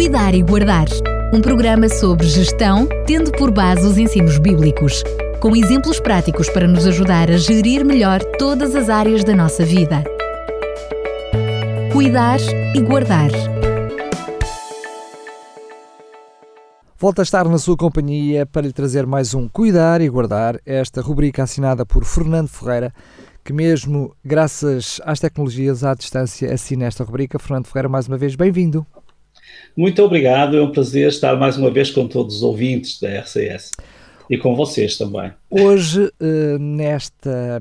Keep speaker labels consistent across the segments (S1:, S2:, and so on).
S1: Cuidar e Guardar um programa sobre gestão, tendo por base os ensinos bíblicos, com exemplos práticos para nos ajudar a gerir melhor todas as áreas da nossa vida. Cuidar e Guardar.
S2: Volto a estar na sua companhia para lhe trazer mais um Cuidar e Guardar, esta rubrica assinada por Fernando Ferreira, que mesmo graças às tecnologias à distância assina esta rubrica. Fernando Ferreira, mais uma vez, bem-vindo.
S3: Muito obrigado, é um prazer estar mais uma vez com todos os ouvintes da RCS e com vocês também.
S2: Hoje, eh, nesta,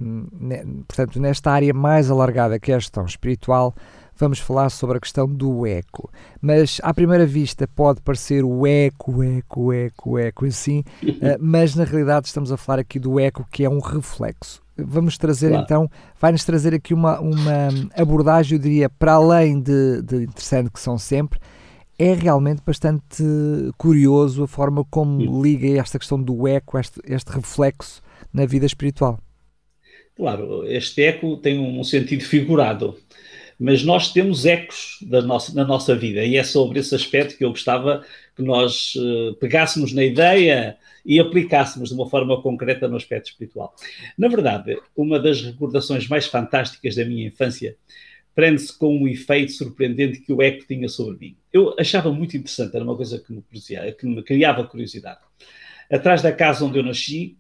S2: portanto, nesta área mais alargada que é a gestão espiritual, vamos falar sobre a questão do eco. Mas à primeira vista pode parecer o eco, eco, eco, eco si, eh, mas na realidade estamos a falar aqui do eco que é um reflexo. Vamos trazer claro. então, vai-nos trazer aqui uma, uma abordagem, eu diria, para além de, de interessante que são sempre, é realmente bastante curioso a forma como liga esta questão do eco, este, este reflexo na vida espiritual.
S3: Claro, este eco tem um sentido figurado, mas nós temos ecos da nossa, na nossa vida e é sobre esse aspecto que eu gostava que nós uh, pegássemos na ideia e aplicássemos de uma forma concreta no aspecto espiritual. Na verdade, uma das recordações mais fantásticas da minha infância prende-se com um efeito surpreendente que o eco tinha sobre mim. Eu achava muito interessante, era uma coisa que me, que me criava curiosidade. Atrás da casa onde eu nasci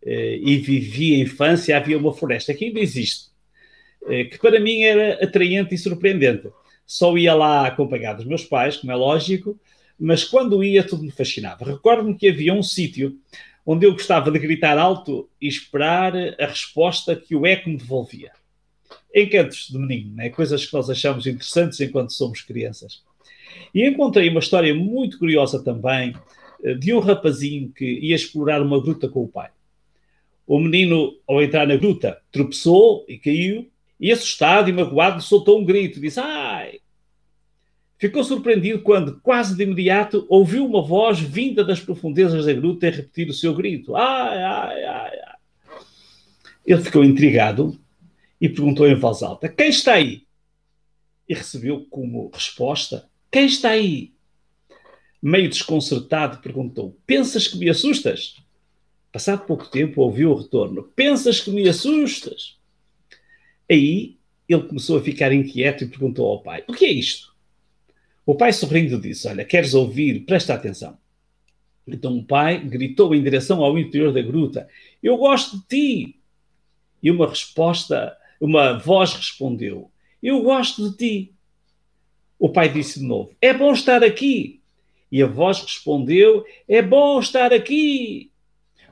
S3: eh, e vivi a infância havia uma floresta que ainda existe, eh, que para mim era atraente e surpreendente. Só ia lá acompanhado dos meus pais, como é lógico, mas quando ia tudo me fascinava. Recordo-me que havia um sítio onde eu gostava de gritar alto e esperar a resposta que o eco me devolvia encantos de menino, né? coisas que nós achamos interessantes enquanto somos crianças. E encontrei uma história muito curiosa também eh, de um rapazinho que ia explorar uma gruta com o pai. O menino, ao entrar na gruta, tropeçou e caiu, e assustado e magoado, soltou um grito, disse: Ai! Ficou surpreendido quando, quase de imediato, ouviu uma voz vinda das profundezas da gruta a repetir o seu grito: Ai, ai, ai, ai. Ele ficou intrigado e perguntou em voz alta: Quem está aí? E recebeu como resposta: Quem está aí? Meio desconcertado, perguntou: Pensas que me assustas? Passado pouco tempo, ouviu o retorno: Pensas que me assustas? Aí ele começou a ficar inquieto e perguntou ao pai: O que é isto? O pai, sorrindo, disse: Olha, queres ouvir? Presta atenção. Então o pai gritou em direção ao interior da gruta: Eu gosto de ti. E uma resposta uma voz respondeu: Eu gosto de ti. O pai disse de novo: É bom estar aqui. E a voz respondeu: É bom estar aqui.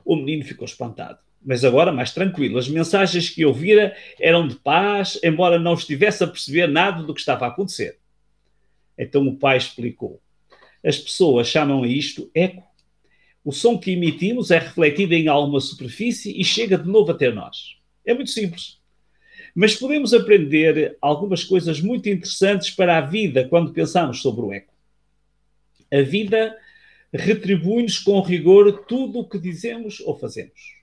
S3: O menino ficou espantado, mas agora mais tranquilo. As mensagens que ouvira eram de paz, embora não estivesse a perceber nada do que estava a acontecer. Então o pai explicou: As pessoas chamam a isto eco. O som que emitimos é refletido em alguma superfície e chega de novo até nós. É muito simples. Mas podemos aprender algumas coisas muito interessantes para a vida quando pensamos sobre o eco. A vida retribui-nos com rigor tudo o que dizemos ou fazemos.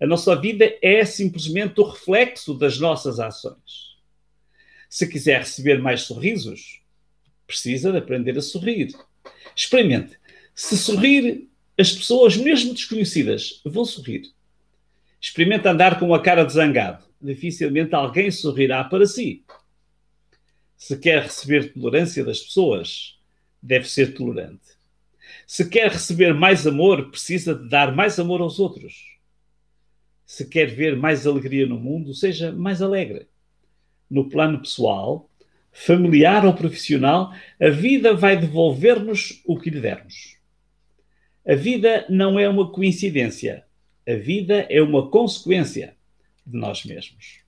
S3: A nossa vida é simplesmente o reflexo das nossas ações. Se quiser receber mais sorrisos, precisa de aprender a sorrir. Experimente. Se sorrir, as pessoas, mesmo desconhecidas, vão sorrir. Experimente andar com a cara de zangado dificilmente alguém sorrirá para si. Se quer receber tolerância das pessoas, deve ser tolerante. Se quer receber mais amor, precisa de dar mais amor aos outros. Se quer ver mais alegria no mundo, seja mais alegre. No plano pessoal, familiar ou profissional, a vida vai devolver-nos o que lhe dermos. A vida não é uma coincidência. A vida é uma consequência de nós mesmos.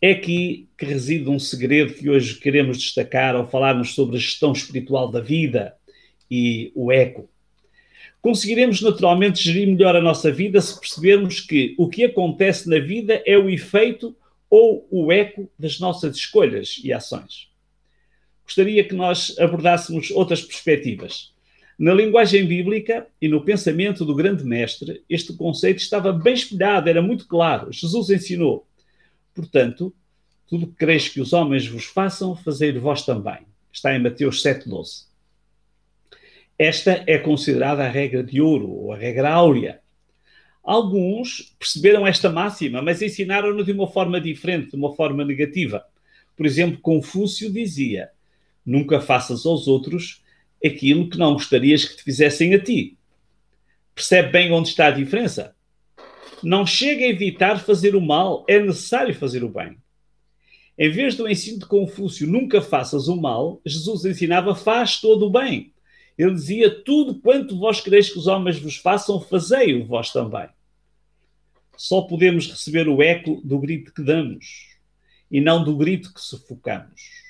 S3: É aqui que reside um segredo que hoje queremos destacar ao falarmos sobre a gestão espiritual da vida e o eco. Conseguiremos naturalmente gerir melhor a nossa vida se percebermos que o que acontece na vida é o efeito ou o eco das nossas escolhas e ações. Gostaria que nós abordássemos outras perspectivas. Na linguagem bíblica e no pensamento do grande mestre, este conceito estava bem espelhado, era muito claro. Jesus ensinou. Portanto, tudo que quereis que os homens vos façam, fazei vós também. Está em Mateus 7,12. Esta é considerada a regra de ouro, ou a regra áurea. Alguns perceberam esta máxima, mas ensinaram-no de uma forma diferente, de uma forma negativa. Por exemplo, Confúcio dizia: Nunca faças aos outros aquilo que não gostarias que te fizessem a ti. Percebe bem onde está a diferença? Não chega a evitar fazer o mal, é necessário fazer o bem. Em vez do ensino de Confúcio, nunca faças o mal, Jesus ensinava, faz todo o bem. Ele dizia, tudo quanto vós quereis que os homens vos façam, fazei-o vós também. Só podemos receber o eco do grito que damos e não do grito que sufocamos.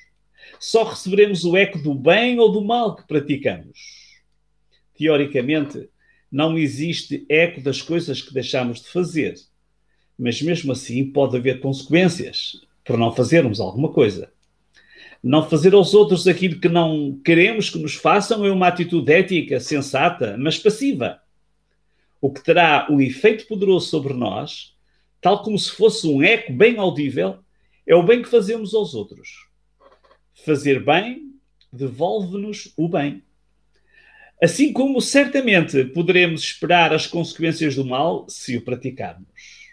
S3: Só receberemos o eco do bem ou do mal que praticamos. Teoricamente, não existe eco das coisas que deixamos de fazer, mas mesmo assim pode haver consequências por não fazermos alguma coisa. Não fazer aos outros aquilo que não queremos que nos façam é uma atitude ética, sensata, mas passiva. O que terá um efeito poderoso sobre nós, tal como se fosse um eco bem audível, é o bem que fazemos aos outros. Fazer bem devolve-nos o bem. Assim como certamente poderemos esperar as consequências do mal se o praticarmos.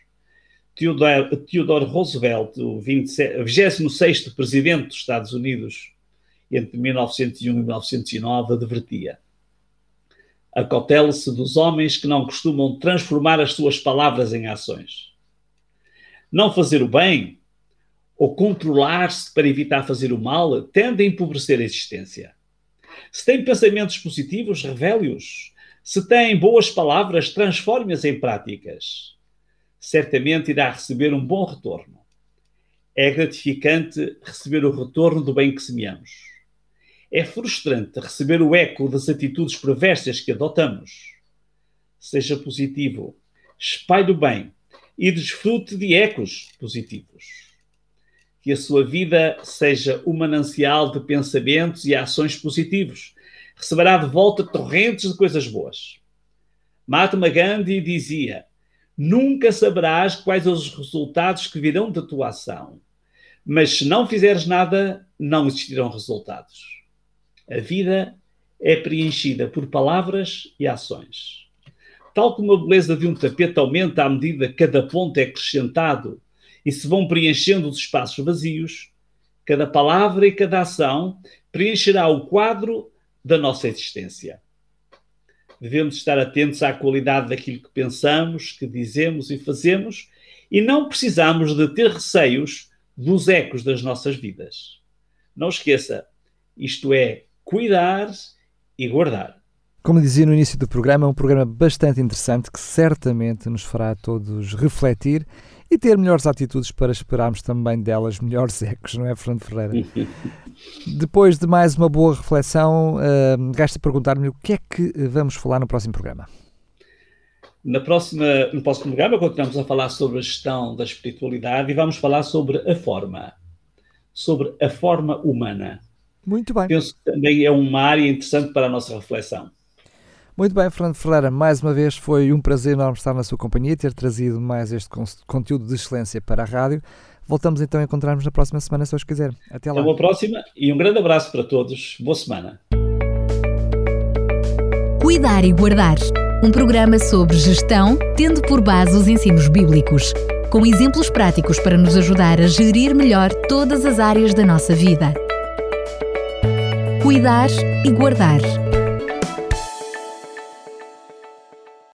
S3: Theodore, Theodore Roosevelt, o 26º presidente dos Estados Unidos, entre 1901 e 1909, advertia: Acautele-se dos homens que não costumam transformar as suas palavras em ações. Não fazer o bem ou controlar-se para evitar fazer o mal tende a empobrecer a existência. Se tem pensamentos positivos, revele-os. Se tem boas palavras, transforme-as em práticas certamente irá receber um bom retorno. É gratificante receber o retorno do bem que semeamos. É frustrante receber o eco das atitudes perversas que adotamos. Seja positivo, espalhe o bem e desfrute de ecos positivos. Que a sua vida seja um manancial de pensamentos e ações positivos. Receberá de volta torrentes de coisas boas. Mahatma Gandhi dizia: nunca saberás quais os resultados que virão da tua ação. Mas se não fizeres nada, não existirão resultados. A vida é preenchida por palavras e ações. Tal como a beleza de um tapete aumenta à medida que cada ponto é acrescentado e se vão preenchendo os espaços vazios, cada palavra e cada ação preencherá o quadro da nossa existência devemos estar atentos à qualidade daquilo que pensamos, que dizemos e fazemos, e não precisamos de ter receios dos ecos das nossas vidas. Não esqueça, isto é cuidar e guardar.
S2: Como dizia no início do programa, é um programa bastante interessante que certamente nos fará todos refletir e ter melhores atitudes para esperarmos também delas melhores ecos, não é, Fernando Ferreira? Depois de mais uma boa reflexão, uh, gasta perguntar-me o que é que vamos falar no próximo programa.
S3: Na próxima, no próximo programa continuamos a falar sobre a gestão da espiritualidade e vamos falar sobre a forma, sobre a forma humana.
S2: Muito bem.
S3: Penso que também é uma área interessante para a nossa reflexão.
S2: Muito bem, Fernando Ferreira, mais uma vez foi um prazer enorme estar na sua companhia, ter trazido mais este conteúdo de excelência para a rádio. Voltamos então a encontrar-nos na próxima semana, se os quiser. Até lá.
S3: Até uma próxima e um grande abraço para todos. Boa semana.
S1: Cuidar e Guardar um programa sobre gestão, tendo por base os ensinos bíblicos, com exemplos práticos para nos ajudar a gerir melhor todas as áreas da nossa vida. Cuidar e Guardar